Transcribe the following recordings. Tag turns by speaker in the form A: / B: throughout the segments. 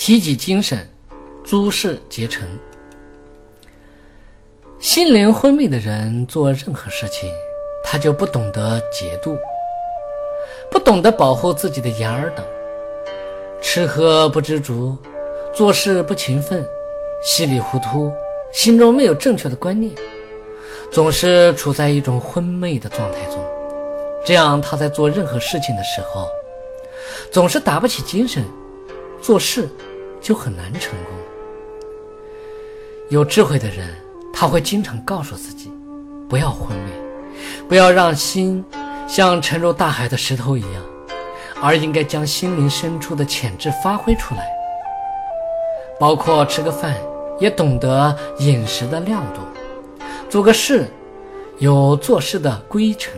A: 提起精神，诸事皆成。心灵昏昧的人做任何事情，他就不懂得节度，不懂得保护自己的眼耳等，吃喝不知足，做事不勤奋，稀里糊涂，心中没有正确的观念，总是处在一种昏昧的状态中。这样，他在做任何事情的时候，总是打不起精神，做事就很难成功。有智慧的人。他会经常告诉自己，不要昏昧，不要让心像沉入大海的石头一样，而应该将心灵深处的潜质发挥出来。包括吃个饭，也懂得饮食的亮度；做个事，有做事的规程，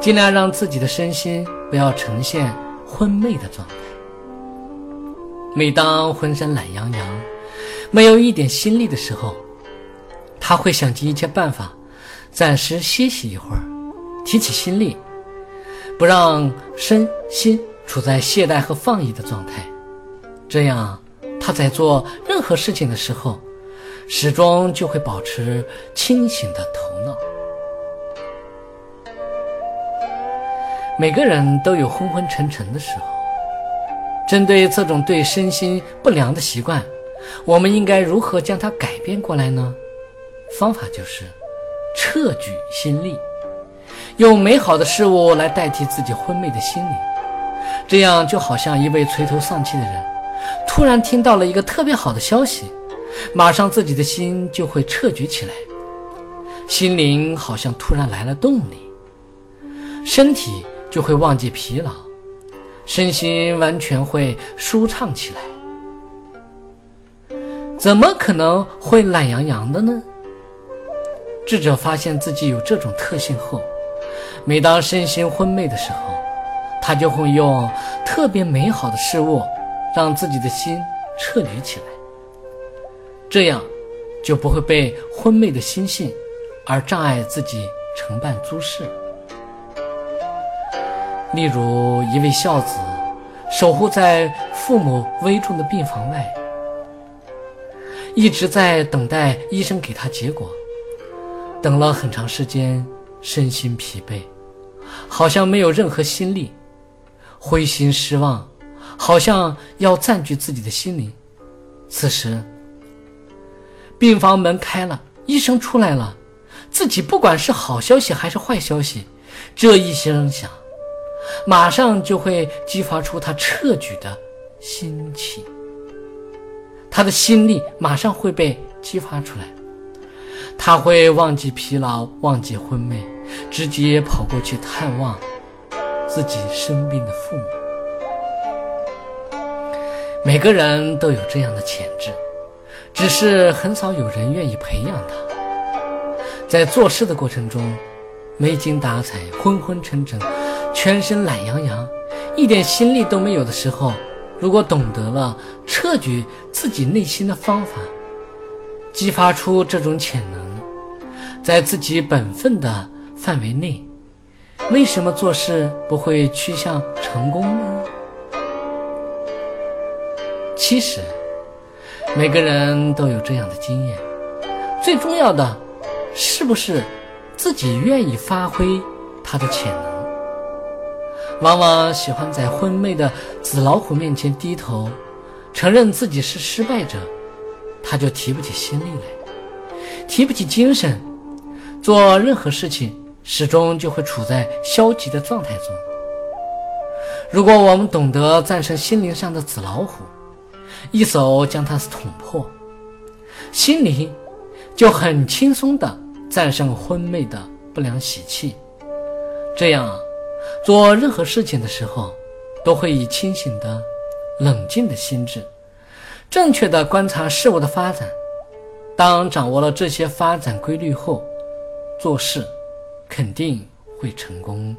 A: 尽量让自己的身心不要呈现昏昧的状态。每当浑身懒洋洋，没有一点心力的时候，他会想尽一切办法，暂时歇息一会儿，提起心力，不让身心处在懈怠和放逸的状态。这样，他在做任何事情的时候，始终就会保持清醒的头脑。每个人都有昏昏沉沉的时候，针对这种对身心不良的习惯，我们应该如何将它改变过来呢？方法就是撤举心力，用美好的事物来代替自己昏昧的心灵。这样就好像一位垂头丧气的人，突然听到了一个特别好的消息，马上自己的心就会撤举起来，心灵好像突然来了动力，身体就会忘记疲劳，身心完全会舒畅起来。怎么可能会懒洋洋的呢？智者发现自己有这种特性后，每当身心昏昧的时候，他就会用特别美好的事物，让自己的心彻底起来，这样就不会被昏昧的心性而障碍自己承办诸事。例如，一位孝子守护在父母危重的病房外，一直在等待医生给他结果。等了很长时间，身心疲惫，好像没有任何心力，灰心失望，好像要占据自己的心灵。此时，病房门开了，医生出来了，自己不管是好消息还是坏消息，这一声响，马上就会激发出他撤举的心气，他的心力马上会被激发出来。他会忘记疲劳，忘记昏昧，直接跑过去探望自己生病的父母。每个人都有这样的潜质，只是很少有人愿意培养他。在做事的过程中，没精打采、昏昏沉沉、全身懒洋洋、一点心力都没有的时候，如果懂得了撤举自己内心的方法，激发出这种潜能。在自己本分的范围内，为什么做事不会趋向成功呢？其实，每个人都有这样的经验。最重要的，是不是自己愿意发挥他的潜能？往往喜欢在昏昧的纸老虎面前低头，承认自己是失败者，他就提不起心力来，提不起精神。做任何事情，始终就会处在消极的状态中。如果我们懂得战胜心灵上的纸老虎，一手将它捅破，心灵就很轻松地战胜昏昧的不良习气。这样，做任何事情的时候，都会以清醒的、冷静的心智，正确的观察事物的发展。当掌握了这些发展规律后，做事肯定会成功。